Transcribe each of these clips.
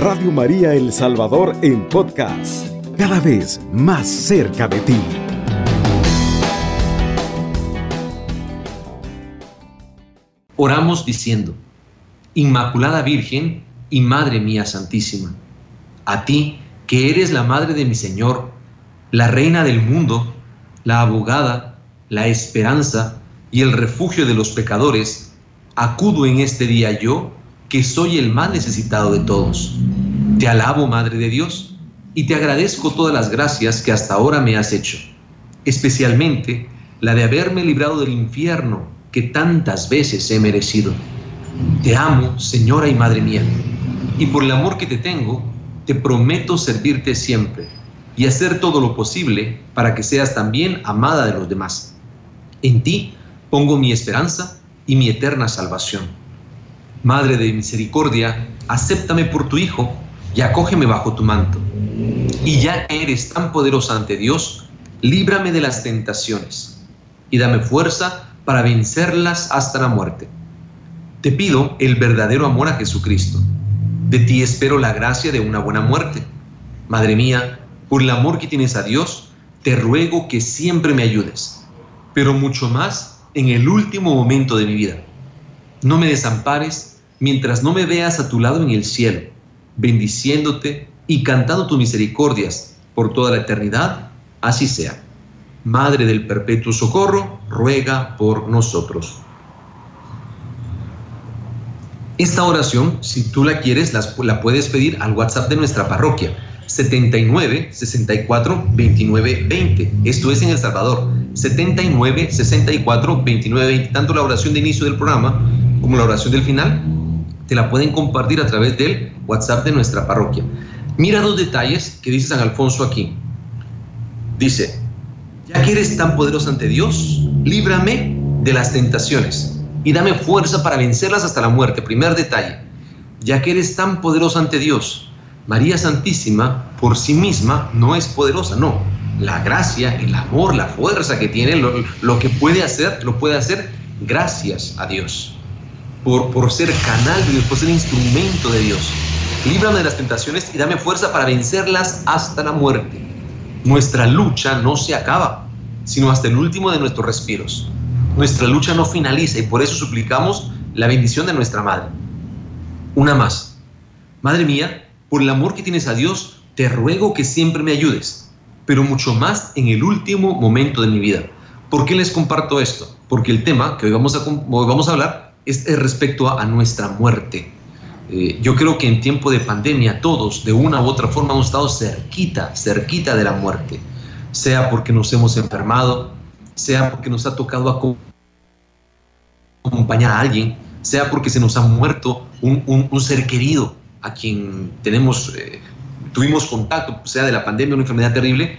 Radio María El Salvador en podcast, cada vez más cerca de ti. Oramos diciendo, Inmaculada Virgen y Madre mía Santísima, a ti que eres la Madre de mi Señor, la Reina del mundo, la abogada, la esperanza y el refugio de los pecadores, acudo en este día yo, que soy el más necesitado de todos. Te alabo, Madre de Dios, y te agradezco todas las gracias que hasta ahora me has hecho, especialmente la de haberme librado del infierno que tantas veces he merecido. Te amo, Señora y Madre mía, y por el amor que te tengo, te prometo servirte siempre y hacer todo lo posible para que seas también amada de los demás. En ti pongo mi esperanza y mi eterna salvación. Madre de misericordia, acéptame por tu Hijo y acógeme bajo tu manto. Y ya que eres tan poderosa ante Dios, líbrame de las tentaciones y dame fuerza para vencerlas hasta la muerte. Te pido el verdadero amor a Jesucristo. De ti espero la gracia de una buena muerte. Madre mía, por el amor que tienes a Dios, te ruego que siempre me ayudes, pero mucho más en el último momento de mi vida. No me desampares mientras no me veas a tu lado en el cielo, bendiciéndote y cantando tus misericordias por toda la eternidad, así sea. Madre del Perpetuo Socorro, ruega por nosotros. Esta oración, si tú la quieres, la, puedes pedir al WhatsApp de nuestra parroquia, 79 64 29 20. Esto es en El Salvador, 79 64 29 20. Tanto la oración de inicio del programa como la oración del final te la pueden compartir a través del WhatsApp de nuestra parroquia. Mira dos detalles que dice San Alfonso aquí. Dice, ya que eres tan poderoso ante Dios, líbrame de las tentaciones y dame fuerza para vencerlas hasta la muerte. Primer detalle, ya que eres tan poderoso ante Dios, María Santísima por sí misma no es poderosa, no. La gracia, el amor, la fuerza que tiene, lo, lo que puede hacer, lo puede hacer gracias a Dios por, por ser canal de Dios, por ser instrumento de Dios. Líbrame de las tentaciones y dame fuerza para vencerlas hasta la muerte. Nuestra lucha no se acaba, sino hasta el último de nuestros respiros. Nuestra lucha no finaliza y por eso suplicamos la bendición de nuestra Madre. Una más. Madre mía, por el amor que tienes a Dios, te ruego que siempre me ayudes, pero mucho más en el último momento de mi vida. ¿Por qué les comparto esto? Porque el tema que hoy vamos a, hoy vamos a hablar es, respecto a, nuestra muerte. Eh, yo creo que en tiempo de pandemia todos de una u otra forma hemos estado cerquita, cerquita de la muerte, sea porque nos hemos enfermado, sea porque nos ha tocado acompañar a alguien, sea porque se nos ha muerto un, ser querido a quien tenemos, eh, tuvimos contacto, sea de la pandemia, una enfermedad terrible,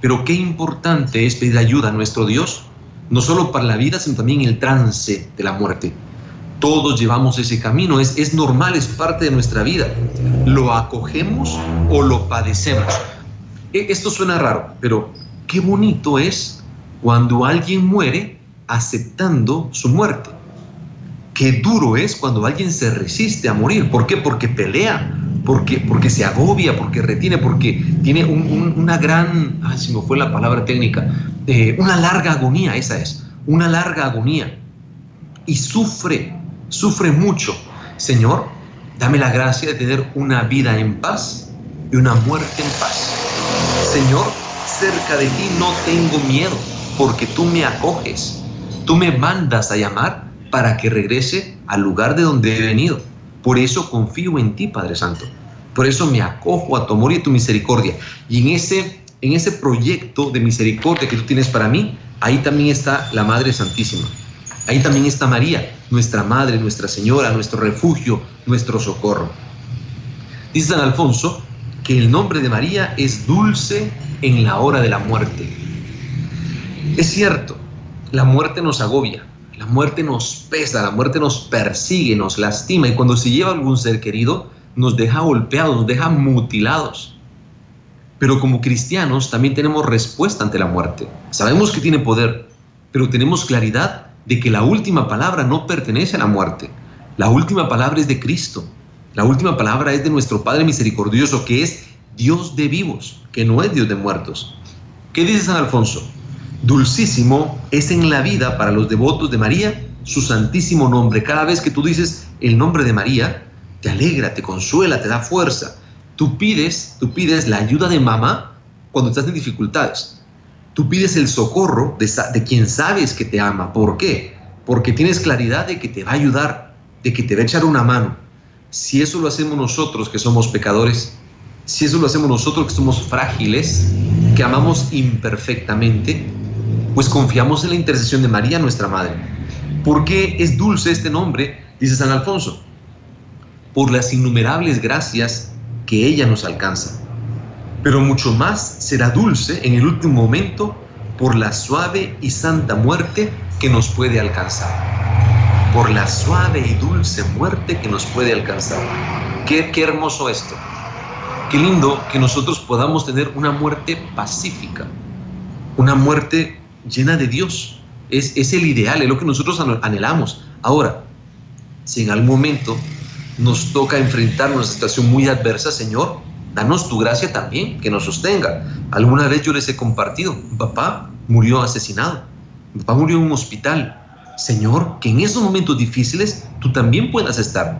pero qué importante es pedir ayuda a nuestro Dios, no solo para la vida, sino también el trance de la muerte. Todos llevamos ese camino, es, es normal, es parte de nuestra vida. ¿Lo acogemos o lo padecemos? E, esto suena raro, pero qué bonito es cuando alguien muere aceptando su muerte. Qué duro es cuando alguien se resiste a morir. ¿Por qué? Porque pelea, porque, porque se agobia, porque retiene, porque tiene una gran, ay, fue la palabra técnica, eh, una larga agonía, esa es, una larga agonía. Y sufre, sufre mucho. Señor, dame la gracia de tener una vida en paz y una muerte en paz. Señor, cerca de ti no tengo miedo, porque tú me acoges. Tú me mandas a llamar para que regrese al lugar de donde he venido. Por eso confío en ti, Padre Santo. Por eso me acojo a tu amor y a tu misericordia. Y en ese, en ese proyecto de misericordia que tú tienes para mí, ahí también está la Madre Santísima. Ahí también está María, nuestra Madre, nuestra Señora, nuestro refugio, nuestro socorro. Dice San Alfonso que el nombre de María es dulce en la hora de la muerte. Es cierto, la muerte nos agobia, la muerte nos pesa, la muerte nos persigue, nos lastima y cuando se lleva algún ser querido nos deja golpeados, nos deja mutilados. Pero como cristianos también tenemos respuesta ante la muerte. Sabemos que tiene poder, pero tenemos claridad de que la última palabra no pertenece a la muerte. La última palabra es de Cristo. La última palabra es de nuestro Padre misericordioso, que es Dios de vivos, que no es Dios de muertos. ¿Qué dice San Alfonso? Dulcísimo es en la vida para los devotos de María su santísimo nombre. Cada vez que tú dices el nombre de María, te alegra, te consuela, te da fuerza. Tú pides, tú pides la ayuda de mamá cuando estás en dificultades. Tú pides el socorro de, de quien sabes que te ama. ¿Por qué? Porque tienes claridad de que te va a ayudar, de que te va a echar una mano. Si eso lo hacemos nosotros que somos pecadores, si eso lo hacemos nosotros que somos frágiles, que amamos imperfectamente, pues confiamos en la intercesión de María, nuestra Madre. ¿Por qué es dulce este nombre? Dice San Alfonso. Por las innumerables gracias que ella nos alcanza. Pero mucho más será dulce en el último momento por la suave y santa muerte que nos puede alcanzar. Por la suave y dulce muerte que nos puede alcanzar. Qué, qué hermoso esto. Qué lindo que nosotros podamos tener una muerte pacífica, una muerte llena de Dios. Es, es el ideal, es lo que nosotros anhelamos. Ahora, si en algún momento nos toca enfrentar una situación muy adversa, Señor, danos tu gracia también, que nos sostenga. Alguna vez yo les he compartido, papá murió asesinado, papá murió en un hospital. Señor, que en esos momentos difíciles tú también puedas estar,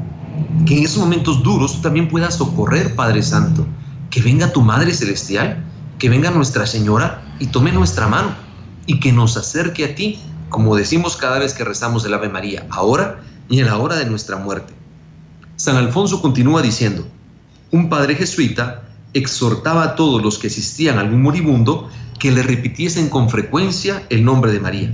que en esos momentos duros tú también puedas socorrer, Padre Santo, que venga tu Madre Celestial, que venga Nuestra Señora y tome nuestra mano y que nos acerque a ti, como decimos cada vez que rezamos el Ave María, ahora y en la hora de nuestra muerte. San Alfonso continúa diciendo, un padre jesuita exhortaba a todos los que asistían a algún moribundo que le repitiesen con frecuencia el nombre de María.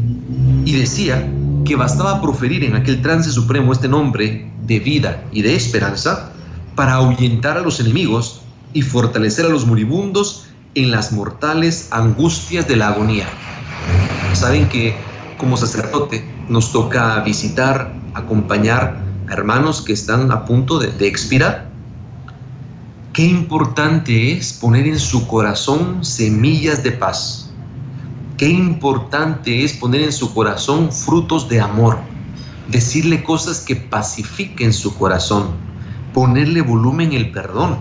Y decía que bastaba proferir en aquel trance supremo este nombre de vida y de esperanza para ahuyentar a los enemigos y fortalecer a los moribundos en las mortales angustias de la agonía. Saben que como sacerdote nos toca visitar, acompañar a hermanos que están a punto de, de expirar. Qué importante es poner en su corazón semillas de paz. Qué importante es poner en su corazón frutos de amor. Decirle cosas que pacifiquen su corazón. Ponerle volumen el perdón.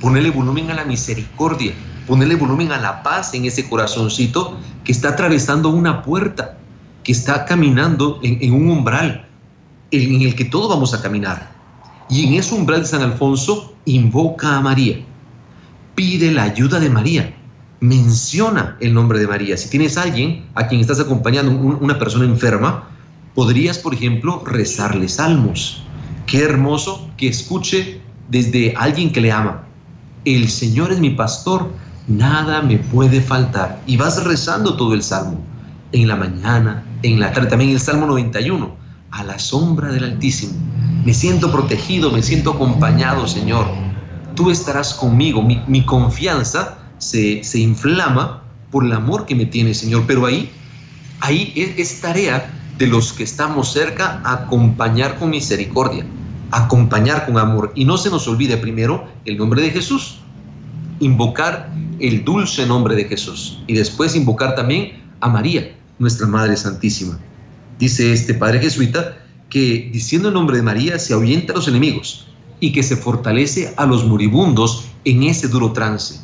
Ponerle volumen a la misericordia. Ponerle volumen a la paz en ese corazoncito que está atravesando una puerta, que está caminando en, en un umbral en el que todos vamos a caminar. Y en ese umbral de San Alfonso invoca a María, pide la ayuda de María, menciona el nombre de María. Si tienes alguien a quien estás acompañando, una persona enferma, podrías, por ejemplo, rezarle salmos. Qué hermoso que escuche desde alguien que le ama. El Señor es mi pastor, nada me puede faltar. Y vas rezando todo el salmo, en la mañana, en la tarde, también el Salmo 91, a la sombra del Altísimo. Me siento protegido, me siento acompañado, Señor. Tú estarás conmigo. Mi, confianza se, se, inflama por el amor que me tiene, Señor. Pero ahí, ahí es, es tarea de los que estamos cerca acompañar con misericordia, acompañar con amor. Y no se nos olvide primero el nombre de Jesús. Invocar el dulce nombre de Jesús. Y después invocar también a María, nuestra Madre Santísima. Dice este padre jesuita que diciendo el nombre de María se ahuyenta a los enemigos y que se fortalece a los moribundos en ese duro trance.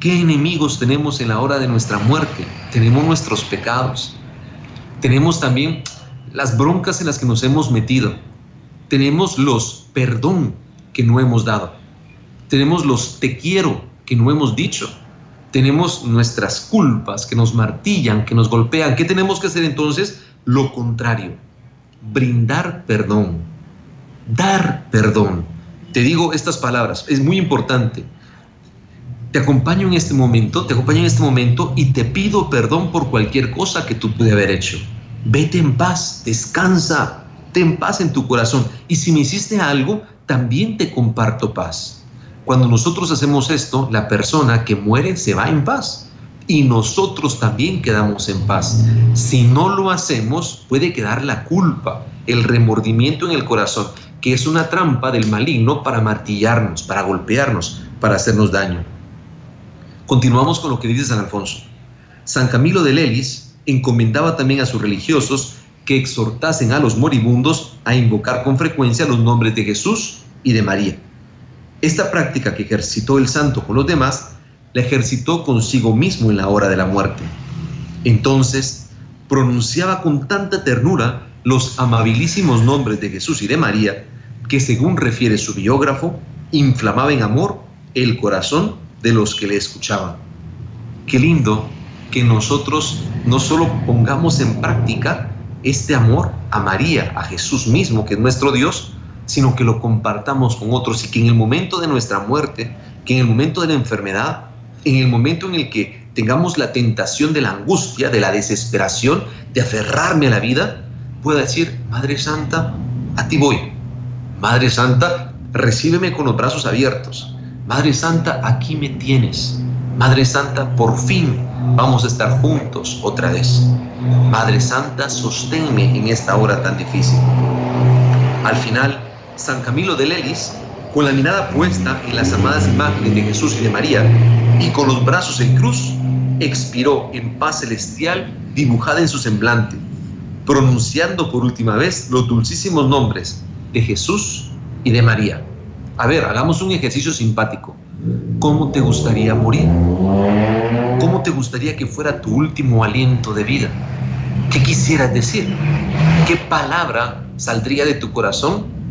¿Qué enemigos tenemos en la hora de nuestra muerte? Tenemos nuestros pecados. Tenemos también las broncas en las que nos hemos metido. Tenemos los perdón que no hemos dado. Tenemos los te quiero que no hemos dicho. Tenemos nuestras culpas que nos martillan, que nos golpean. ¿Qué tenemos que hacer entonces? Lo contrario, brindar perdón, dar perdón. Te digo estas palabras, es muy importante. Te acompaño en este momento, te acompaño en este momento y te pido perdón por cualquier cosa que tú pude haber hecho. Vete en paz, descansa, ten paz en tu corazón. Y si me hiciste algo, también te comparto paz. Cuando nosotros hacemos esto, la persona que muere se va en paz y nosotros también quedamos en paz. Si no lo hacemos, puede quedar la culpa, el remordimiento en el corazón, que es una trampa del maligno para martillarnos, para golpearnos, para hacernos daño. Continuamos con lo que dice San Alfonso. San Camilo de Lelis encomendaba también a sus religiosos que exhortasen a los moribundos a invocar con frecuencia los nombres de Jesús y de María. Esta práctica que ejercitó el santo con los demás, la ejercitó consigo mismo en la hora de la muerte. Entonces, pronunciaba con tanta ternura los amabilísimos nombres de Jesús y de María, que según refiere su biógrafo, inflamaba en amor el corazón de los que le escuchaban. Qué lindo que nosotros no solo pongamos en práctica este amor a María, a Jesús mismo, que es nuestro Dios, sino que lo compartamos con otros y que en el momento de nuestra muerte, que en el momento de la enfermedad, en el momento en el que tengamos la tentación de la angustia, de la desesperación, de aferrarme a la vida, pueda decir, Madre Santa, a ti voy. Madre Santa, recíbeme con los brazos abiertos. Madre Santa, aquí me tienes. Madre Santa, por fin vamos a estar juntos otra vez. Madre Santa, sosténme en esta hora tan difícil. Al final, San Camilo de Lelis, con la mirada puesta en las amadas imágenes de Jesús y de María, y con los brazos en cruz, expiró en paz celestial dibujada en su semblante, pronunciando por última vez los dulcísimos nombres de Jesús y de María. A ver, hagamos un ejercicio simpático. ¿Cómo te gustaría morir? ¿Cómo te gustaría que fuera tu último aliento de vida? ¿Qué quisieras decir? ¿Qué palabra saldría de tu corazón?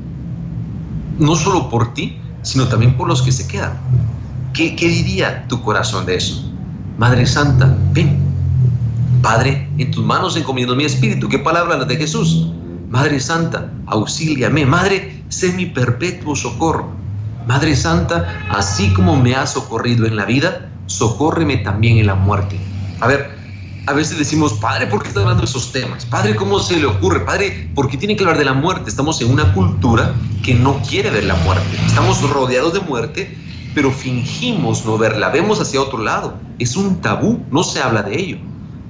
No solo por ti, sino también por los que se quedan. ¿Qué, qué diría tu corazón de eso? Madre Santa, ven. Padre, en tus manos encomiendo mi espíritu. ¿Qué palabra la de Jesús? Madre Santa, auxíliame. Madre, sé mi perpetuo socorro. Madre Santa, así como me has socorrido en la vida, socórreme también en la muerte. A ver, a veces decimos, Padre, ¿por qué está hablando de esos temas? Padre, ¿cómo se le ocurre? Padre, ¿por qué tiene que hablar de la muerte? Estamos en una cultura que no quiere ver la muerte. Estamos rodeados de muerte, pero fingimos no verla, vemos hacia otro lado. Es un tabú, no se habla de ello.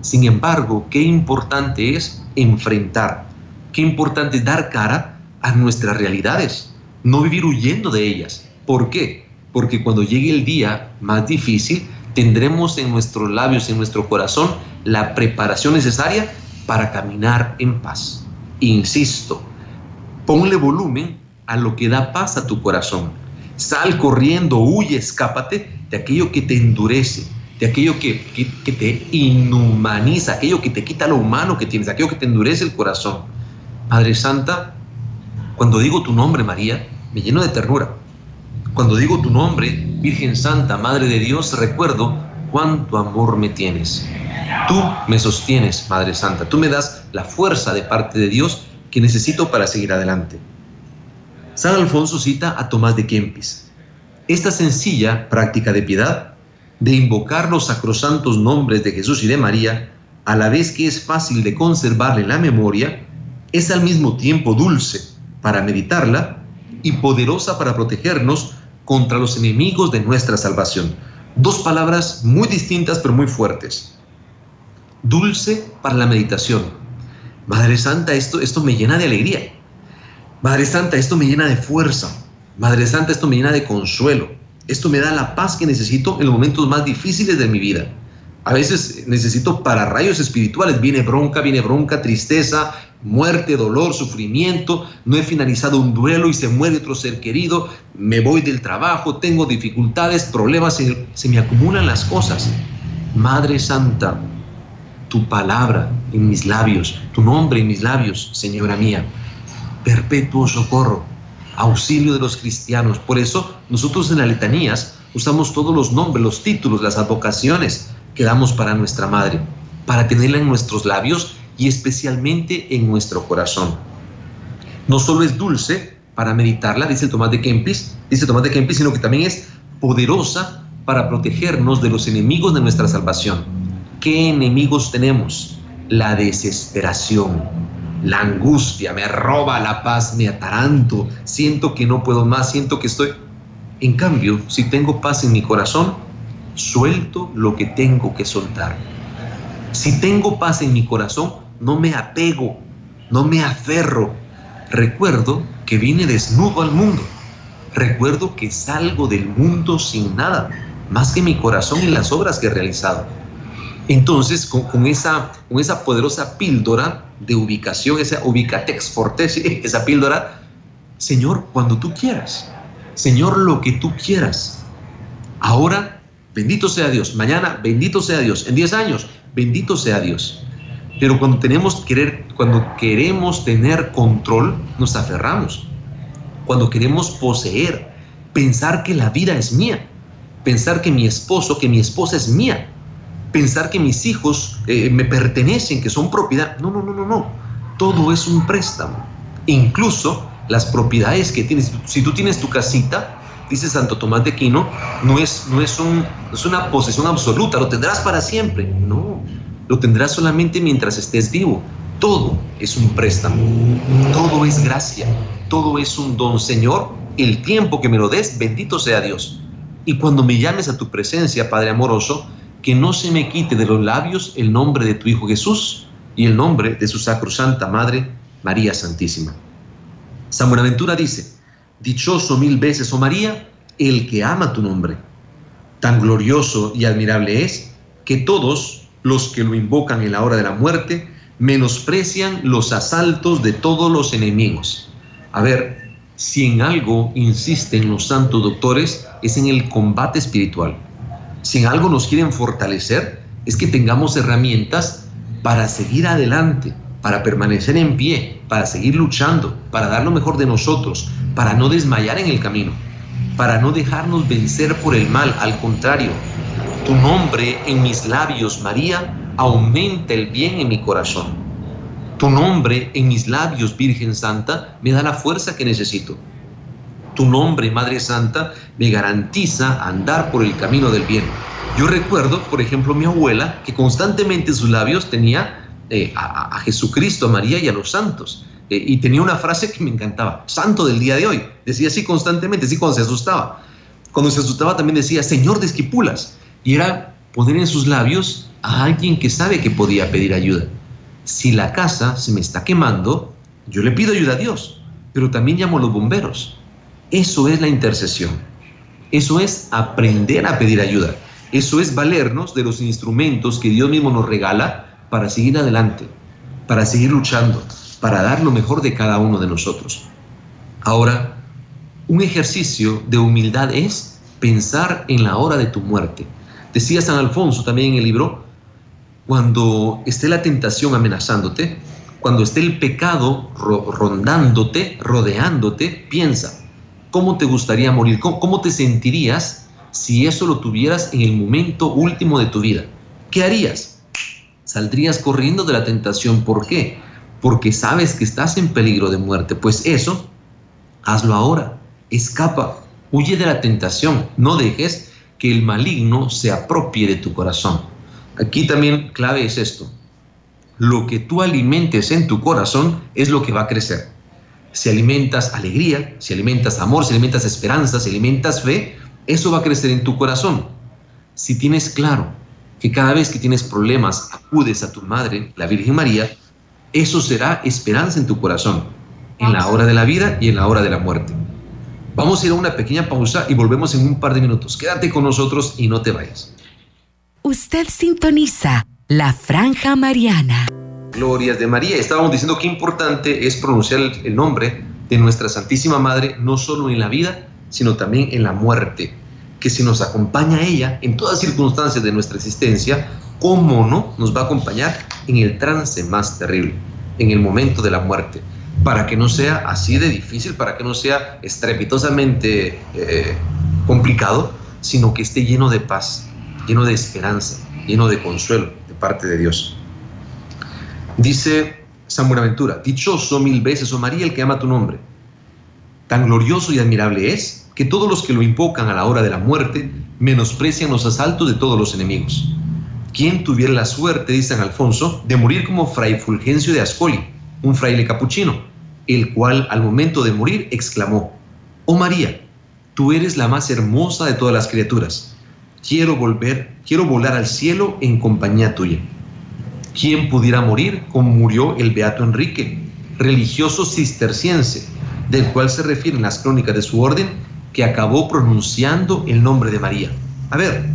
Sin embargo, qué importante es enfrentar, qué importante es dar cara a nuestras realidades no vivir huyendo de ellas. ¿Por qué? Porque cuando llegue el día más difícil, tendremos en nuestros labios, en nuestro corazón, la preparación necesaria para caminar en paz. Insisto, ponle volumen a lo que da paz a tu corazón. Sal corriendo, huye, escápate de aquello que te endurece, de aquello que, que, te inhumaniza, aquello que te quita lo humano que tienes, aquello que te endurece el corazón. Padre Santa, cuando digo tu nombre, María, me lleno de ternura. Cuando digo tu nombre, Virgen Santa, Madre de Dios, recuerdo cuánto amor me tienes. Tú me sostienes, Madre Santa. Tú me das la fuerza de parte de Dios que necesito para seguir adelante. San Alfonso cita a Tomás de Kempis. Esta sencilla práctica de piedad, de invocar los sacrosantos nombres de Jesús y de María, a la vez que es fácil de conservarle la memoria, es al mismo tiempo dulce para meditarla y poderosa para protegernos contra los enemigos de nuestra salvación. Dos palabras muy distintas pero muy fuertes. Dulce para la meditación. Madre Santa, esto, esto me llena de alegría. Madre Santa, esto me llena de fuerza. Madre Santa, esto me llena de consuelo. Esto me da la paz que necesito en los momentos más difíciles de mi vida. A veces necesito para rayos espirituales. Viene bronca, viene bronca, tristeza, muerte, dolor, sufrimiento. No he finalizado un duelo y se muere otro ser querido. Me voy del trabajo, tengo dificultades, problemas, se, me acumulan las cosas. Madre Santa, tu palabra en mis labios, tu nombre en mis labios, Señora mía. Perpetuo socorro, auxilio de los cristianos. Por eso nosotros en las letanías usamos todos los nombres, los títulos, las advocaciones que damos para nuestra madre, para tenerla en nuestros labios y especialmente en nuestro corazón. No solo es dulce para meditarla, dice Tomás de Kempis, dice Tomás de Kempis, sino que también es poderosa para protegernos de los enemigos de nuestra salvación. ¿Qué enemigos tenemos? La desesperación, la angustia, me roba la paz, me ataranto, siento que no puedo más, siento que estoy... En cambio, si tengo paz en mi corazón, suelto lo que tengo que soltar. Si tengo paz en mi corazón, no me apego, no me aferro. Recuerdo que vine desnudo al mundo. Recuerdo que salgo del mundo sin nada, más que mi corazón y las obras que he realizado. Entonces, con, esa, poderosa píldora de ubicación, esa ubicatex fortes, esa píldora, Señor, cuando tú quieras. Señor, lo que tú quieras. Ahora, bendito sea Dios. Mañana, bendito sea Dios. En 10 años, bendito sea Dios. Pero cuando tenemos querer, cuando queremos tener control, nos aferramos. Cuando queremos poseer, pensar que la vida es mía, pensar que mi esposo, que mi esposa es mía, pensar que mis hijos eh, me pertenecen, que son propiedad. No, no, no, no, no. Todo es un préstamo. Incluso las propiedades que tienes. Si tú tienes tu casita, dice Santo Tomás de Aquino, no es, no es, un, es una posesión absoluta, lo tendrás para siempre. No, lo tendrás solamente mientras estés vivo. Todo es un préstamo, todo es gracia, todo es un don. Señor, el tiempo que me lo des, bendito sea Dios. Y cuando me llames a tu presencia, Padre amoroso, que no se me quite de los labios el nombre de tu Hijo Jesús y el nombre de su sacrosanta Madre, María Santísima. San Buenaventura dice, Dichoso mil veces, oh María, el que ama tu nombre. Tan glorioso y admirable es que todos los que lo invocan en la hora de la muerte menosprecian los asaltos de todos los enemigos. A ver, si en algo insisten los santos doctores es en el combate espiritual si en algo nos quieren fortalecer, es que tengamos herramientas para seguir adelante, para permanecer en pie, para seguir luchando, para dar lo mejor de nosotros, para no desmayar en el camino, para no dejarnos vencer por el mal. Al contrario, tu nombre en mis labios, María, aumenta el bien en mi corazón. Tu nombre en mis labios, Virgen Santa, me da la fuerza que necesito. Tu nombre, Madre Santa, me garantiza andar por el camino del bien. Yo recuerdo, por ejemplo, mi abuela, que constantemente en sus labios tenía eh, a, Jesucristo, a María y a los santos. Eh, y tenía una frase que me encantaba, santo del día de hoy. Decía así constantemente, así cuando se asustaba. Cuando se asustaba también decía, Señor de Esquipulas. Y era poner en sus labios a alguien que sabe que podía pedir ayuda. Si la casa se me está quemando, yo le pido ayuda a Dios, pero también llamo a los bomberos. Eso es la intercesión. Eso es aprender a pedir ayuda. Eso es valernos de los instrumentos que Dios mismo nos regala para seguir adelante, para seguir luchando, para dar lo mejor de cada uno de nosotros. Ahora, un ejercicio de humildad es pensar en la hora de tu muerte. Decía San Alfonso también en el libro, cuando esté la tentación amenazándote, cuando esté el pecado rondándote, rodeándote, piensa, ¿Cómo te gustaría morir? ¿Cómo, te sentirías si eso lo tuvieras en el momento último de tu vida? ¿Qué harías? Saldrías corriendo de la tentación. ¿Por qué? Porque sabes que estás en peligro de muerte. Pues eso, hazlo ahora. Escapa. Huye de la tentación. No dejes que el maligno se apropie de tu corazón. Aquí también clave es esto. Lo que tú alimentes en tu corazón es lo que va a crecer si alimentas alegría, si alimentas amor, si alimentas esperanza, si alimentas fe, eso va a crecer en tu corazón. Si tienes claro que cada vez que tienes problemas acudes a tu madre, la Virgen María, eso será esperanza en tu corazón, en la hora de la vida y en la hora de la muerte. Vamos a ir a una pequeña pausa y volvemos en un par de minutos. Quédate con nosotros y no te vayas. Usted sintoniza la franja mariana glorias de María. Estábamos diciendo que importante es pronunciar el, nombre de nuestra Santísima Madre, no solo en la vida, sino también en la muerte. Que si nos acompaña ella en todas circunstancias de nuestra existencia, ¿cómo no nos va a acompañar en el trance más terrible, en el momento de la muerte? Para que no sea así de difícil, para que no sea estrepitosamente eh, complicado, sino que esté lleno de paz, lleno de esperanza, lleno de consuelo de parte de Dios. Dice San Buenaventura, dichoso mil veces, oh María, el que ama tu nombre. Tan glorioso y admirable es que todos los que lo invocan a la hora de la muerte menosprecian los asaltos de todos los enemigos. ¿Quién tuviera la suerte, dice San Alfonso, de morir como fray Fulgencio de Ascoli, un fraile capuchino, el cual al momento de morir exclamó, Oh María, tú eres la más hermosa de todas las criaturas. Quiero volver, quiero volar al cielo en compañía tuya. ¿Quién pudiera morir como murió el Beato Enrique, religioso cisterciense, del cual se refieren las crónicas de su orden, que acabó pronunciando el nombre de María? A ver,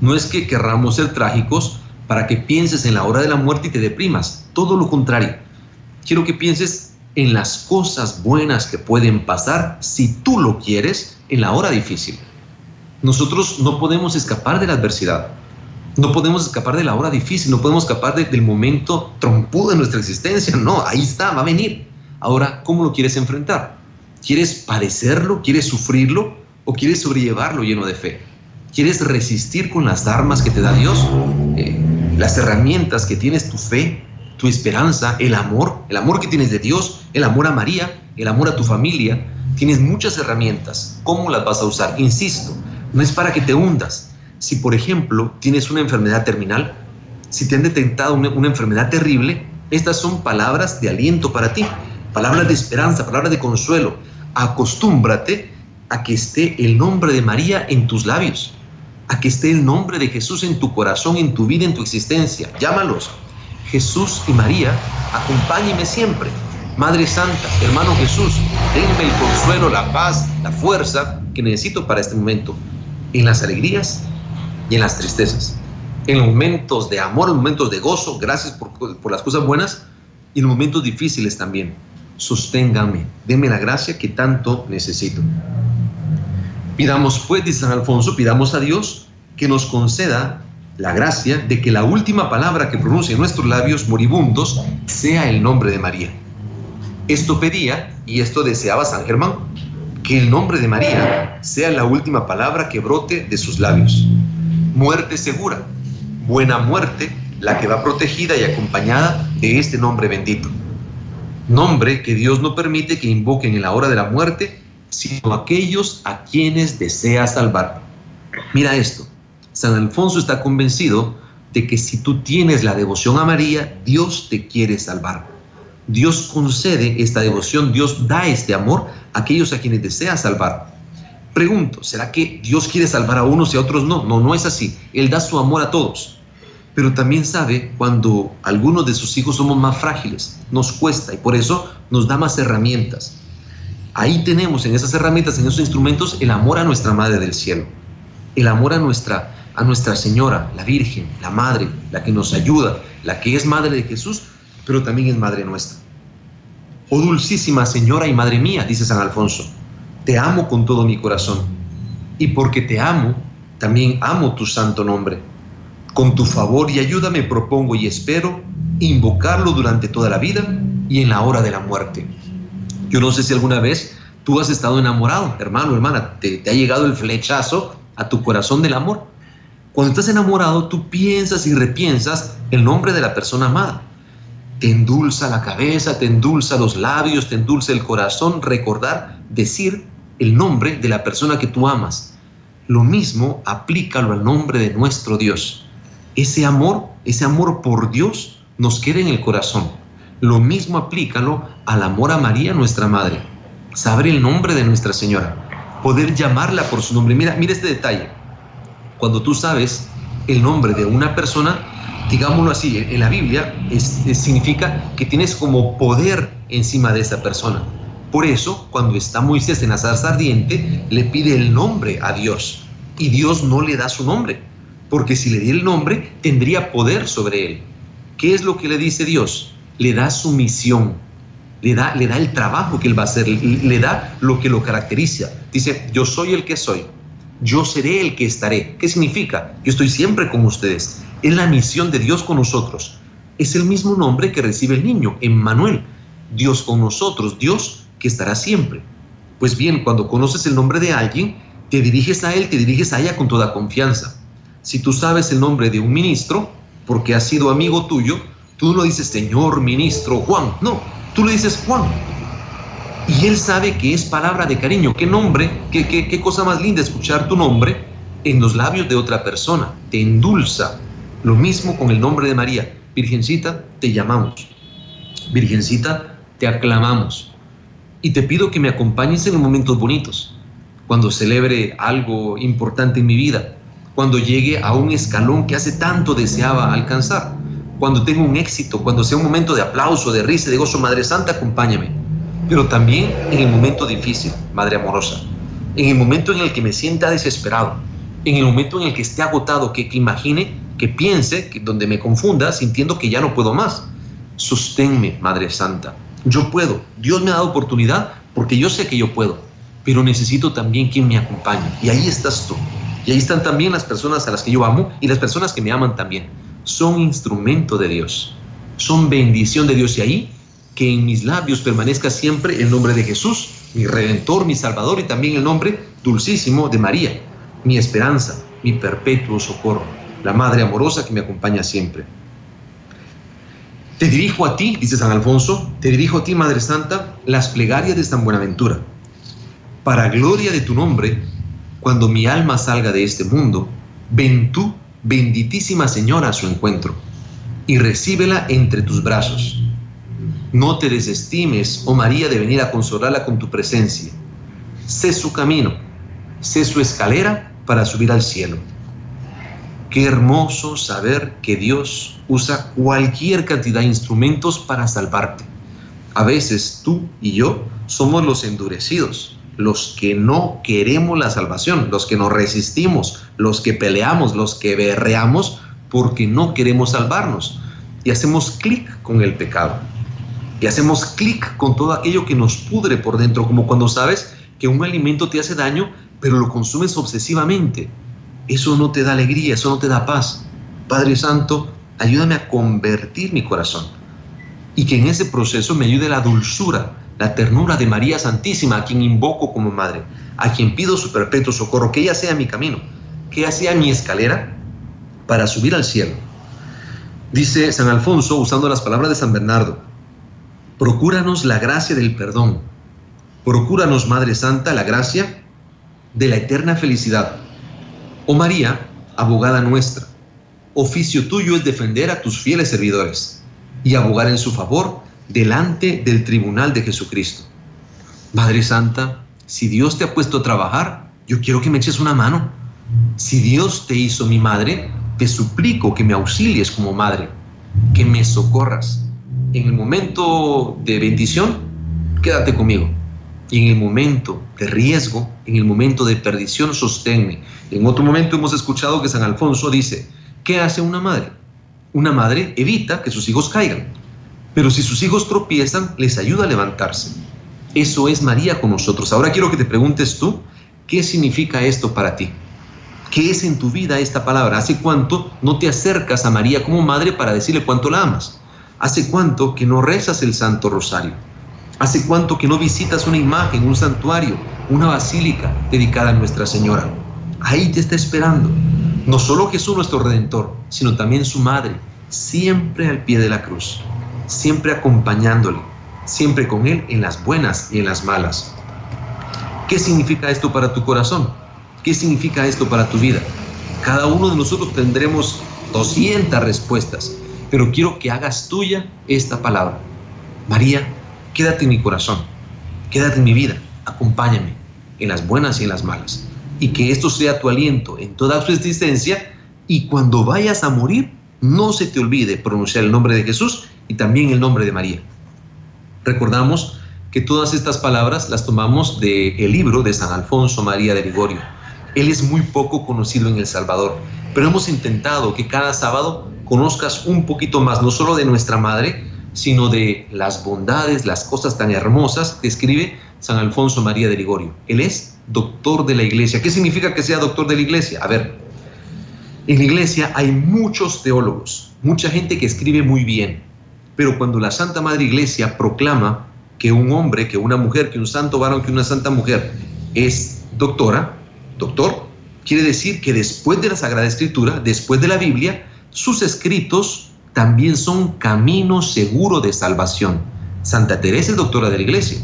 no es que querramos ser trágicos para que pienses en la hora de la muerte y te deprimas, todo lo contrario. Quiero que pienses en las cosas buenas que pueden pasar si tú lo quieres en la hora difícil. Nosotros no podemos escapar de la adversidad, no podemos escapar de la hora difícil, no podemos escapar del momento trompudo de nuestra existencia, no, ahí está, va a venir. Ahora, ¿cómo lo quieres enfrentar? ¿Quieres padecerlo? ¿Quieres sufrirlo? ¿O quieres sobrellevarlo lleno de fe? ¿Quieres resistir con las armas que te da Dios? Eh, las herramientas que tienes tu fe, tu esperanza, el amor, el amor que tienes de Dios, el amor a María, el amor a tu familia. Tienes muchas herramientas. ¿Cómo las vas a usar? Insisto, no es para que te hundas. Si, por ejemplo, tienes una enfermedad terminal, si te han detectado una, una enfermedad terrible, estas son palabras de aliento para ti, palabras de esperanza, palabras de consuelo. Acostúmbrate a que esté el nombre de María en tus labios, a que esté el nombre de Jesús en tu corazón, en tu vida, en tu existencia. Llámalos. Jesús y María, acompáñeme siempre. Madre Santa, hermano Jesús, denme el consuelo, la paz, la fuerza que necesito para este momento en las alegrías y en las tristezas, en momentos de amor, en momentos de gozo, gracias por, las cosas buenas, y en momentos difíciles también. Sosténgame, deme la gracia que tanto necesito. Pidamos pues, dice San Alfonso, pidamos a Dios que nos conceda la gracia de que la última palabra que pronuncie en nuestros labios moribundos sea el nombre de María. Esto pedía y esto deseaba San Germán, que el nombre de María sea la última palabra que brote de sus labios. Muerte segura, buena muerte, la que va protegida y acompañada de este nombre bendito. Nombre que Dios no permite que invoquen en la hora de la muerte, sino aquellos a quienes desea salvar. Mira esto, San Alfonso está convencido de que si tú tienes la devoción a María, Dios te quiere salvar. Dios concede esta devoción, Dios da este amor a aquellos a quienes desea salvar. Pregunto, ¿será que Dios quiere salvar a unos y a otros no? No, no es así. Él da su amor a todos. Pero también sabe cuando algunos de sus hijos somos más frágiles, nos cuesta y por eso nos da más herramientas. Ahí tenemos en esas herramientas, en esos instrumentos, el amor a nuestra Madre del Cielo, el amor a nuestra, a nuestra Señora, la Virgen, la Madre, la que nos ayuda, la que es Madre de Jesús, pero también es Madre nuestra. Oh dulcísima Señora y Madre mía, dice San Alfonso, te amo con todo mi corazón. Y porque te amo, también amo tu santo nombre. Con tu favor y ayuda me propongo y espero invocarlo durante toda la vida y en la hora de la muerte. Yo no sé si alguna vez tú has estado enamorado, hermano, hermana, te, ha llegado el flechazo a tu corazón del amor. Cuando estás enamorado, tú piensas y repiensas el nombre de la persona amada te endulza la cabeza, te endulza los labios, te endulza el corazón, recordar, decir el nombre de la persona que tú amas. Lo mismo aplícalo al nombre de nuestro Dios. Ese amor, ese amor por Dios nos queda en el corazón. Lo mismo aplícalo al amor a María, nuestra Madre. Saber el nombre de Nuestra Señora. Poder llamarla por su nombre. Mira, mira este detalle. Cuando tú sabes el nombre de una persona, digámoslo así, en la Biblia significa que tienes como poder encima de esa persona. Por eso, cuando está Moisés en la zarza ardiente, le pide el nombre a Dios. Y Dios no le da su nombre, porque si le diera el nombre, tendría poder sobre él. ¿Qué es lo que le dice Dios? Le da su misión, le da, le da el trabajo que él va a hacer, le da lo que lo caracteriza. Dice, yo soy el que soy, yo seré el que estaré. ¿Qué significa? Yo estoy siempre con ustedes. Es la misión de Dios con nosotros. Es el mismo nombre que recibe el niño, Emmanuel. Dios con nosotros, Dios que estará siempre. Pues bien, cuando conoces el nombre de alguien, te diriges a él, te diriges a ella con toda confianza. Si tú sabes el nombre de un ministro, porque ha sido amigo tuyo, tú no dices Señor ministro Juan, no, tú le dices Juan. Y él sabe que es palabra de cariño. ¿Qué nombre? ¿Qué, qué, qué cosa más linda escuchar tu nombre en los labios de otra persona? Te endulza, lo mismo con el nombre de María. Virgencita, te llamamos. Virgencita, te aclamamos. Y te pido que me acompañes en los momentos bonitos, cuando celebre algo importante en mi vida, cuando llegue a un escalón que hace tanto deseaba alcanzar, cuando tenga un éxito, cuando sea un momento de aplauso, de risa, de gozo, Madre Santa, acompáñame. Pero también en el momento difícil, Madre amorosa, en el momento en el que me sienta desesperado, en el momento en el que esté agotado, que, que imagine que piense, que donde me confunda, sintiendo que ya no puedo más. Sosténme, Madre Santa. Yo puedo. Dios me ha dado oportunidad porque yo sé que yo puedo, pero necesito también quien me acompañe. Y ahí estás tú. Y ahí están también las personas a las que yo amo y las personas que me aman también. Son instrumento de Dios. Son bendición de Dios. Y ahí que en mis labios permanezca siempre el nombre de Jesús, mi redentor, mi salvador y también el nombre dulcísimo de María, mi esperanza, mi perpetuo socorro, la Madre amorosa que me acompaña siempre. Te dirijo a ti, dice San Alfonso, te dirijo a ti, Madre Santa, las plegarias de San Buenaventura. Para gloria de tu nombre, cuando mi alma salga de este mundo, ven tú, benditísima Señora, a su encuentro, y recíbela entre tus brazos. No te desestimes, oh María, de venir a consolarla con tu presencia. Sé su camino, sé su escalera para subir al cielo. Qué hermoso saber que Dios usa cualquier cantidad de instrumentos para salvarte. A veces tú y yo somos los endurecidos, los que no queremos la salvación, los que nos resistimos, los que peleamos, los que berreamos porque no queremos salvarnos. Y hacemos clic con el pecado. Y hacemos clic con todo aquello que nos pudre por dentro, como cuando sabes que un alimento te hace daño, pero lo consumes obsesivamente eso no te da alegría, eso no te da paz. Padre Santo, ayúdame a convertir mi corazón y que en ese proceso me ayude la dulzura, la ternura de María Santísima, a quien invoco como madre, a quien pido su perpetuo socorro, que ella sea mi camino, que ella sea mi escalera para subir al cielo. Dice San Alfonso, usando las palabras de San Bernardo, procúranos la gracia del perdón, procúranos, Madre Santa, la gracia de la eterna felicidad Oh María, abogada nuestra, oficio tuyo es defender a tus fieles servidores y abogar en su favor delante del tribunal de Jesucristo. Madre Santa, si Dios te ha puesto a trabajar, yo quiero que me eches una mano. Si Dios te hizo mi madre, te suplico que me auxilies como madre, que me socorras. En el momento de bendición, quédate conmigo. Y en el momento de riesgo, en el momento de perdición, sosténme. En otro momento hemos escuchado que San Alfonso dice, ¿qué hace una madre? Una madre evita que sus hijos caigan, pero si sus hijos tropiezan, les ayuda a levantarse. Eso es María con nosotros. Ahora quiero que te preguntes tú, ¿qué significa esto para ti? ¿Qué es en tu vida esta palabra? ¿Hace cuánto no te acercas a María como madre para decirle cuánto la amas? ¿Hace cuánto que no rezas el Santo Rosario? ¿Hace cuánto que no visitas una imagen, un santuario, una basílica dedicada a Nuestra Señora? Ahí te está esperando. No solo Jesús nuestro Redentor, sino también su Madre, siempre al pie de la cruz, siempre acompañándole, siempre con Él en las buenas y en las malas. ¿Qué significa esto para tu corazón? ¿Qué significa esto para tu vida? Cada uno de nosotros tendremos 200 respuestas, pero quiero que hagas tuya esta palabra. María, quédate en mi corazón, quédate en mi vida, acompáñame en las buenas y en las malas. Y que esto sea tu aliento en toda su existencia y cuando vayas a morir, no se te olvide pronunciar el nombre de Jesús y también el nombre de María. Recordamos que todas estas palabras las tomamos del libro de San Alfonso María de Ligorio. Él es muy poco conocido en El Salvador, pero hemos intentado que cada sábado conozcas un poquito más, no solo de nuestra Madre, sino de las bondades, las cosas tan hermosas que escribe San Alfonso María de Ligorio. Él es doctor de la iglesia. ¿Qué significa que sea doctor de la iglesia? A ver, en la iglesia hay muchos teólogos, mucha gente que escribe muy bien, pero cuando la Santa Madre Iglesia proclama que un hombre, que una mujer, que un santo varón, que una santa mujer es doctora, doctor, quiere decir que después de la Sagrada Escritura, después de la Biblia, sus escritos también son caminos seguros de salvación. Santa Teresa es doctora de la iglesia.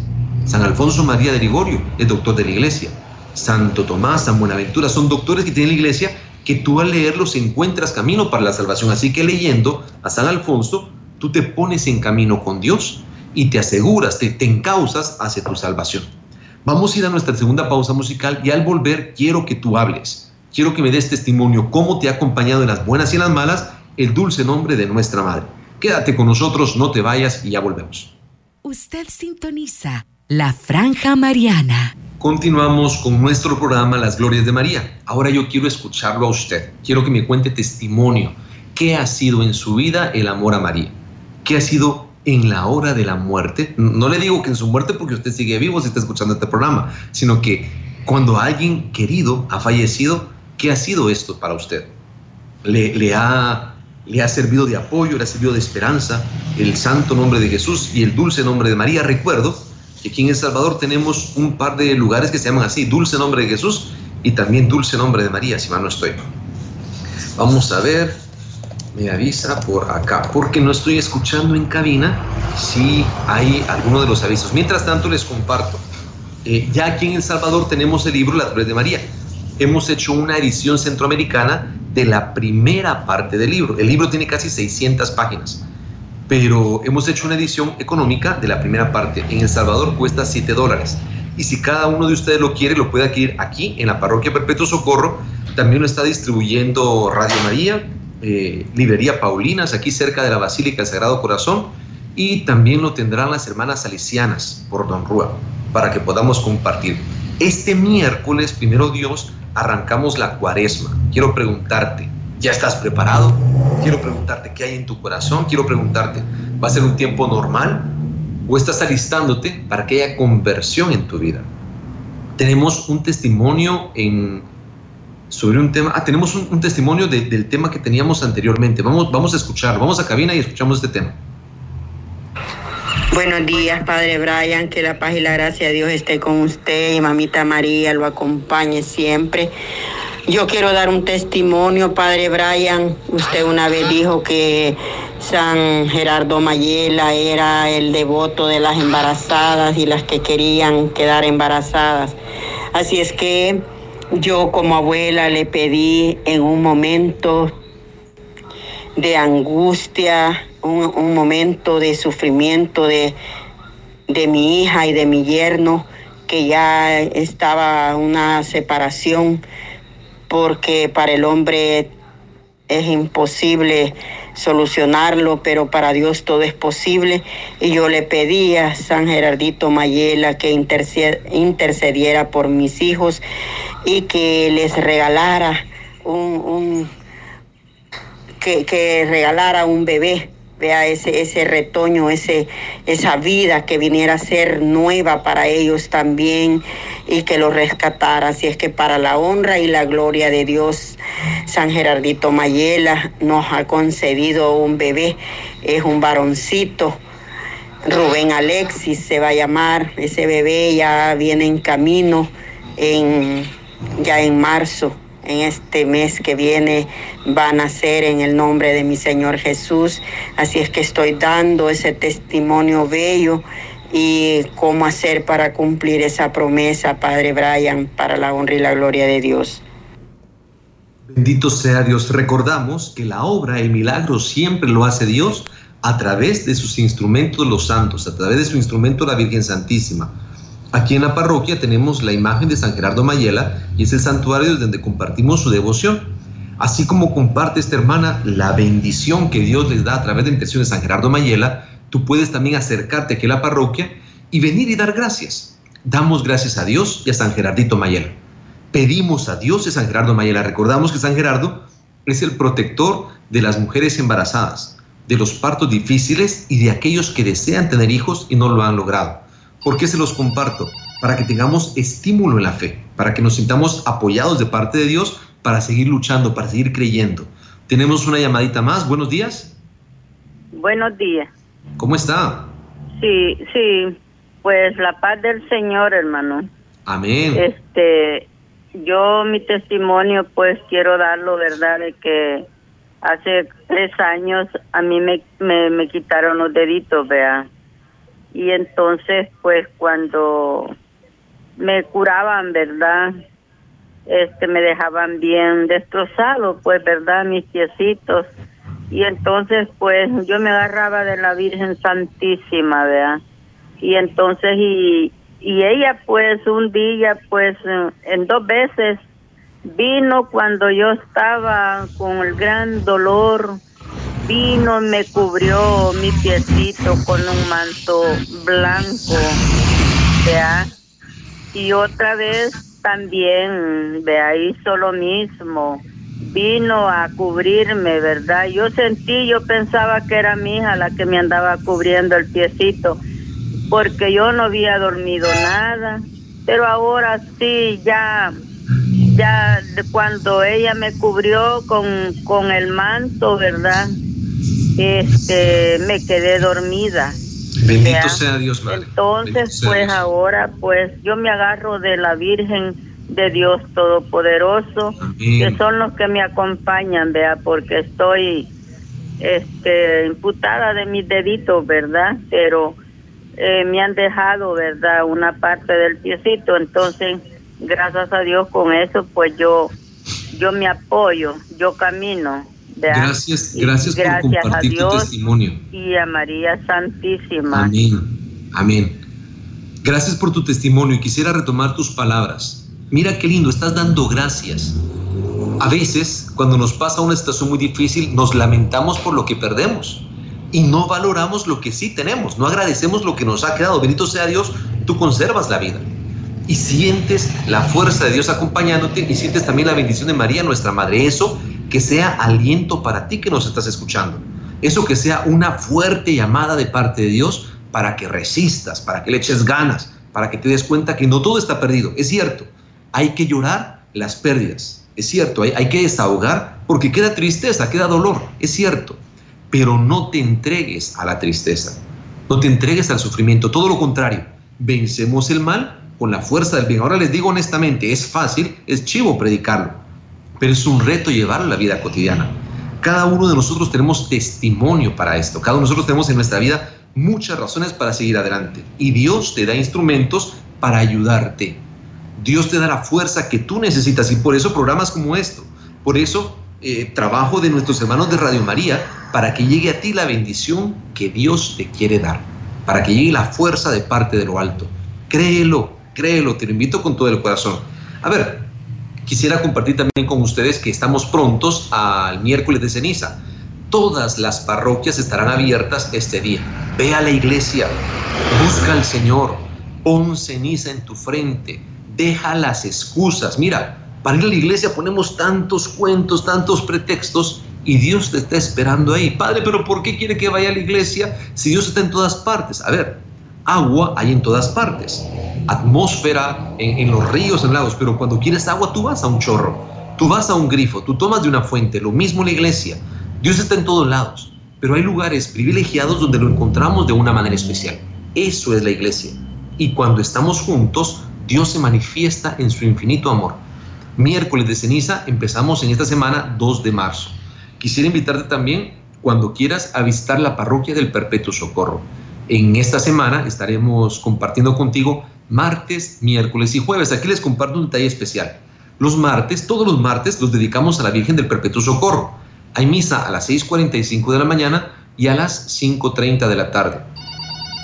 San Alfonso María de Ligorio es doctor de la iglesia. Santo Tomás, San Buenaventura son doctores que tienen la iglesia que tú al leerlos encuentras camino para la salvación. Así que leyendo a San Alfonso, tú te pones en camino con Dios y te aseguras, te, te encausas hacia tu salvación. Vamos a ir a nuestra segunda pausa musical y al volver quiero que tú hables. Quiero que me des testimonio cómo te ha acompañado en las buenas y en las malas el dulce nombre de nuestra Madre. Quédate con nosotros, no te vayas y ya volvemos. Usted sintoniza la franja mariana. Continuamos con nuestro programa Las Glorias de María. Ahora yo quiero escucharlo a usted. Quiero que me cuente testimonio. ¿Qué ha sido en su vida el amor a María? ¿Qué ha sido en la hora de la muerte. No le digo que en su muerte porque usted sigue vivo si está escuchando este programa, sino que cuando alguien querido ha fallecido, ¿qué ha sido esto para usted? ¿Le, le, ha, le ha servido de apoyo, le ha servido de esperanza el santo nombre de Jesús y el dulce nombre de María? Recuerdo que aquí en El Salvador tenemos un par de lugares que se llaman así, dulce nombre de Jesús y también dulce nombre de María, si mal no estoy. Vamos a ver, me avisa por acá, porque no estoy escuchando en cabina si hay alguno de los avisos. Mientras tanto, les comparto. Eh, ya aquí en El Salvador tenemos el libro La Torre de María. Hemos hecho una edición centroamericana de la primera parte del libro. El libro tiene casi 600 páginas, pero hemos hecho una edición económica de la primera parte. En El Salvador cuesta 7 dólares. Y si cada uno de ustedes lo quiere, lo puede adquirir aquí en la Parroquia Perpetuo Socorro. También lo está distribuyendo Radio María, eh, Paulinas, aquí cerca de la Basílica del Sagrado Corazón, y también lo tendrán las hermanas salicianas por Don Rúa, para que podamos compartir. Este miércoles, primero Dios, arrancamos la cuaresma. Quiero preguntarte, ¿ya estás preparado? Quiero preguntarte qué hay en tu corazón. Quiero preguntarte, ¿va a ser un tiempo normal? ¿O estás alistándote para que haya conversión en tu vida? Tenemos un testimonio en sobre un tema. Ah, tenemos un, testimonio del tema que teníamos anteriormente. Vamos, vamos a escucharlo. Vamos a cabina y escuchamos este tema. Buenos días, Padre Brian. Que la paz y la gracia de Dios esté con usted y mamita María lo acompañe siempre. Yo quiero dar un testimonio, Padre Brian. Usted una vez dijo que San Gerardo Mayela era el devoto de las embarazadas y las que querían quedar embarazadas. Así es que yo como abuela le pedí en un momento de angustia, un, momento de sufrimiento de, de mi hija y de mi yerno, que ya estaba una separación, porque para el hombre es imposible solucionarlo, pero para Dios todo es posible. Y yo le pedí a San Gerardito Mayela que intercediera por mis hijos y que les regalara un, que, que regalara un bebé ese, ese retoño, ese, esa vida que viniera a ser nueva para ellos también y que lo rescatara. Así es que para la honra y la gloria de Dios, San Gerardito Mayela nos ha concedido un bebé, es un varoncito. Rubén Alexis se va a llamar, ese bebé ya viene en camino en, ya en marzo en este mes que viene va a nacer en el nombre de mi Señor Jesús. Así es que estoy dando ese testimonio bello y cómo hacer para cumplir esa promesa, Padre Brian, para la honra y la gloria de Dios. Bendito sea Dios. Recordamos que la obra, el milagro siempre lo hace Dios a través de sus instrumentos los santos, a través de su instrumento la Virgen Santísima. Aquí en la parroquia tenemos la imagen de San Gerardo Mayela y es el santuario donde compartimos su devoción. Así como comparte esta hermana la bendición que Dios les da a través de la intención de San Gerardo Mayela, tú puedes también acercarte aquí a la parroquia y venir y dar gracias. Damos gracias a Dios y a San Gerardito Mayela. Pedimos a Dios y a San Gerardo Mayela. Recordamos que San Gerardo es el protector de las mujeres embarazadas, de los partos difíciles y de aquellos que desean tener hijos y no lo han logrado. ¿Por qué se los comparto? Para que tengamos estímulo en la fe, para que nos sintamos apoyados de parte de Dios para seguir luchando, para seguir creyendo. Tenemos una llamadita más. Buenos días. Buenos días. ¿Cómo está? Sí, sí. Pues la paz del Señor, hermano. Amén. Este, yo mi testimonio, pues quiero darlo, ¿verdad? De que hace tres años a mí me, me, me quitaron los deditos, vea y entonces pues cuando me curaban, ¿verdad? Este me dejaban bien destrozado, pues, ¿verdad? Mis piecitos. Y entonces pues yo me agarraba de la Virgen Santísima, ¿verdad? Y entonces y y ella pues un día pues en dos veces vino cuando yo estaba con el gran dolor vino, me cubrió mi piecito con un manto blanco, ¿vea? Y otra vez también, vea, hizo lo mismo. vino a cubrirme, ¿verdad? Yo sentí, yo pensaba que era mi hija la que me andaba cubriendo el piecito, porque yo no había dormido nada, pero ahora sí, ya, ya cuando ella me cubrió con, con el manto, ¿verdad? Este, me quedé dormida. Bendito sea Dios, madre. Entonces, pues ahora, pues yo me agarro de la Virgen de Dios Todopoderoso, que son los que me acompañan, vea, porque estoy este, imputada de mis deditos, ¿verdad? Pero eh, me han dejado, ¿verdad? Una parte del piecito, entonces, gracias a Dios con eso, pues yo, yo me apoyo, yo camino. Gracias, gracias, por compartir tu testimonio. Y a María Santísima. Amén, amén. Gracias por tu testimonio y quisiera retomar tus palabras. Mira qué lindo, estás dando gracias. A veces, cuando nos pasa una situación muy difícil, nos lamentamos por lo que perdemos y no valoramos lo que sí tenemos, no agradecemos lo que nos ha quedado. Bendito sea Dios, tú conservas la vida y sientes la fuerza de Dios acompañándote y sientes también la bendición de María, nuestra Madre. Eso que sea aliento para ti que nos estás escuchando. Eso que sea una fuerte llamada de parte de Dios para que resistas, para que le eches ganas, para que te des cuenta que no todo está perdido. Es cierto, hay que llorar las pérdidas. Es cierto, hay, hay que desahogar porque queda tristeza, queda dolor. Es cierto, pero no te entregues a la tristeza. No te entregues al sufrimiento. Todo lo contrario, vencemos el mal con la fuerza del bien. Ahora les digo honestamente, es fácil, es chivo predicarlo, pero es un reto llevarlo a la vida cotidiana. Cada uno de nosotros tenemos testimonio para esto. Cada uno de nosotros tenemos en nuestra vida muchas razones para seguir adelante. Y Dios te da instrumentos para ayudarte. Dios te da la fuerza que tú necesitas y por eso programas como esto. Por eso eh, trabajo de nuestros hermanos de Radio María para que llegue a ti la bendición que Dios te quiere dar, para que llegue la fuerza de parte de lo alto. Créelo, créelo, te lo invito con todo el corazón. A ver, quisiera compartir también con ustedes que estamos prontos al miércoles de ceniza. Todas las parroquias estarán abiertas este día. Ve a la iglesia, busca al Señor, pon ceniza en tu frente, deja las excusas. Mira, para ir a la iglesia ponemos tantos cuentos, tantos pretextos y Dios te está esperando ahí. Padre, pero ¿por qué quiere que vaya a la iglesia si Dios está en todas partes? A ver, agua hay en todas partes, atmósfera en, los ríos, en lagos, pero cuando quieres agua tú vas a un chorro, tú vas a un grifo, tú tomas de una fuente, lo mismo en la iglesia. Dios está en todos lados, pero hay lugares privilegiados donde lo encontramos de una manera especial. Eso es la iglesia. Y cuando estamos juntos, Dios se manifiesta en su infinito amor. Miércoles de ceniza empezamos en esta semana 2 de marzo. Quisiera invitarte también cuando quieras a visitar la parroquia del Perpetuo Socorro. En esta semana estaremos compartiendo contigo martes, miércoles y jueves. Aquí les comparto un detalle especial. Los martes, todos los martes, los dedicamos a la Virgen del Perpetuo Socorro. Hay misa a las 6.45 de la mañana y a las 5.30 de la tarde.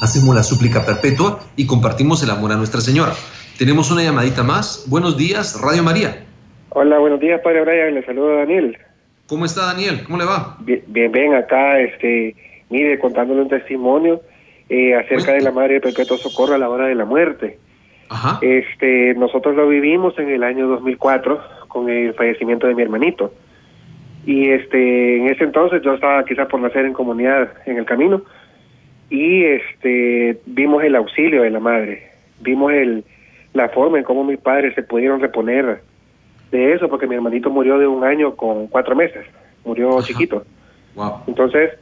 Hacemos la súplica perpetua y compartimos el amor a Nuestra Señora. Tenemos una llamadita más. Buenos días, Radio María. Hola, buenos días, Padre Brian. Le saludo a Daniel. ¿Cómo está Daniel? ¿Cómo le va? Bien, bien, acá, este, mire, contándole un testimonio eh, acerca de la Madre de Perpetuo Socorro a la hora de la muerte. Ajá. Este, nosotros lo vivimos en el año 2004 con el fallecimiento de mi hermanito. Y este, en ese entonces yo estaba quizás por nacer en comunidad en el camino y este, vimos el auxilio de la Madre, vimos el, la forma en cómo mis padres se pudieron reponer de eso, porque mi hermanito murió de un año con cuatro meses, murió chiquito. Entonces,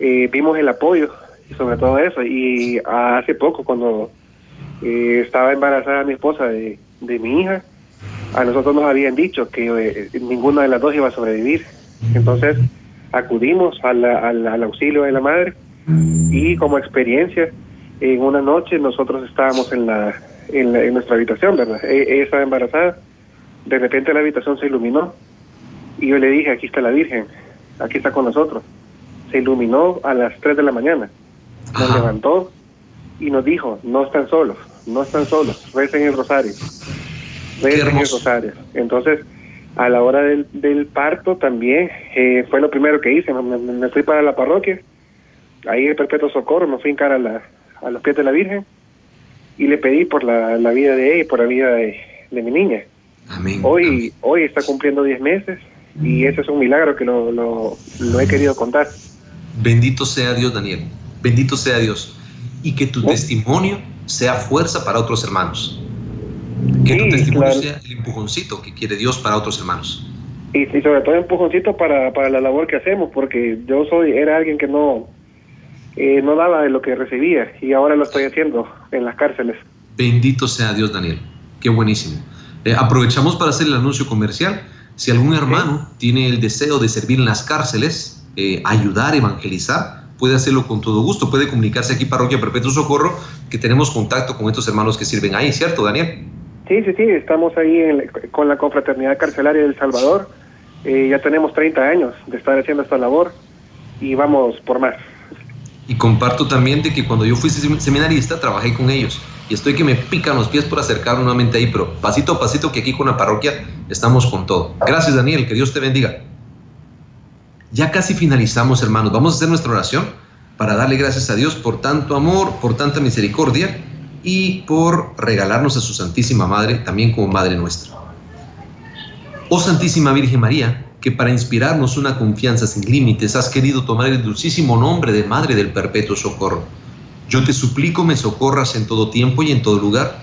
eh, vimos el apoyo sobre todo eso. Y hace poco, cuando eh, estaba embarazada mi esposa de, mi hija, a nosotros nos habían dicho que eh, ninguna de las dos iba a sobrevivir. Entonces, acudimos al, auxilio de la madre y como experiencia, en una noche nosotros estábamos en la en, nuestra habitación, ¿verdad? E, ella, estaba embarazada, de repente la habitación se iluminó y yo le dije, aquí está la Virgen, aquí está con nosotros. Se iluminó a las 3 de la mañana, nos levantó y nos dijo, no están solos, no están solos, recen el rosario, recen el rosario. Entonces, a la hora del, del parto también eh, fue lo primero que hice, me, fui para la parroquia, ahí el Perpetuo Socorro, me fui en cara a, la, a los pies de la Virgen y le pedí por la, vida de ella y por la vida de, mi niña. Hoy, hoy está cumpliendo 10 meses y eso es un milagro que lo, lo, he querido contar. Bendito sea Dios, Daniel. Bendito sea Dios. Y que tu testimonio sea fuerza para otros hermanos. Que tu testimonio sea el empujoncito que quiere Dios para otros hermanos. Y, sobre todo empujoncito para, para la labor que hacemos, porque yo soy era alguien que no, eh, no daba de lo que recibía y ahora lo estoy haciendo en las cárceles. Bendito sea Dios, Daniel. Qué buenísimo. Eh, aprovechamos para hacer el anuncio comercial. Si algún hermano tiene el deseo de servir en las cárceles, eh, ayudar, evangelizar, puede hacerlo con todo gusto. Puede comunicarse aquí, Parroquia Perpetuo Socorro, que tenemos contacto con estos hermanos que sirven ahí, ¿cierto, Daniel? Sí, sí, sí, estamos ahí con la Confraternidad Carcelaria del Salvador. Eh, ya tenemos 30 años de estar haciendo esta labor y vamos por más. Y comparto también de que cuando yo fui seminarista trabajé con ellos y estoy que me pican los pies por acercarme nuevamente ahí, pero pasito a pasito que aquí con la parroquia estamos con todo. Gracias Daniel, que Dios te bendiga. Ya casi finalizamos hermanos, vamos a hacer nuestra oración para darle gracias a Dios por tanto amor, por tanta misericordia y por regalarnos a su Santísima Madre también como Madre nuestra. Oh Santísima Virgen María, que para inspirarnos una confianza sin límites has querido tomar el dulcísimo nombre de Madre del Perpetuo Socorro. Yo te suplico me socorras en todo tiempo y en todo lugar,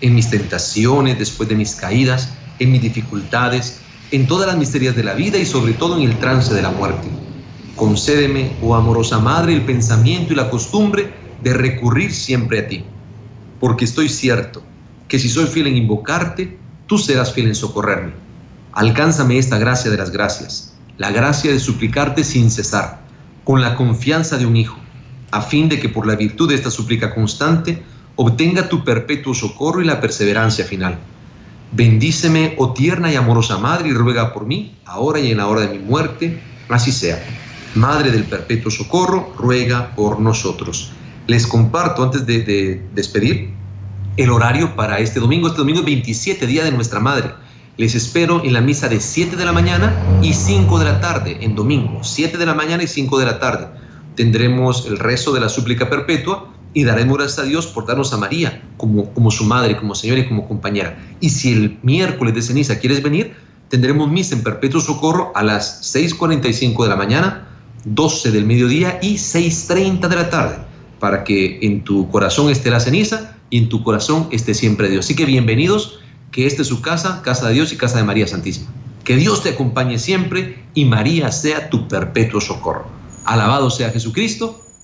en mis tentaciones, después de mis caídas, en mis dificultades, en todas las misterias de la vida y sobre todo en el trance de la muerte. Concédeme, oh amorosa Madre, el pensamiento y la costumbre de recurrir siempre a ti porque estoy cierto que si soy fiel en invocarte, tú serás fiel en socorrerme. Alcánzame esta gracia de las gracias, la gracia de suplicarte sin cesar, con la confianza de un hijo, a fin de que por la virtud de esta súplica constante obtenga tu perpetuo socorro y la perseverancia final. Bendíceme, oh tierna y amorosa Madre, y ruega por mí, ahora y en la hora de mi muerte, así sea. Madre del perpetuo socorro, ruega por nosotros les comparto antes de, despedir el horario para este domingo. Este domingo es 27, día de nuestra madre. Les espero en la misa de 7 de la mañana y 5 de la tarde, en domingo. 7 de la mañana y 5 de la tarde. Tendremos el rezo de la súplica perpetua y daremos gracias a Dios por darnos a María como, como su madre, como señora y como compañera. Y si el miércoles de ceniza quieres venir, tendremos misa en perpetuo socorro a las 6.45 de la mañana, 12 del mediodía y 6.30 de la tarde para que en tu corazón esté la ceniza y en tu corazón esté siempre Dios. Así que bienvenidos, que esta es su casa, casa de Dios y casa de María Santísima. Que Dios te acompañe siempre y María sea tu perpetuo socorro. Alabado sea Jesucristo.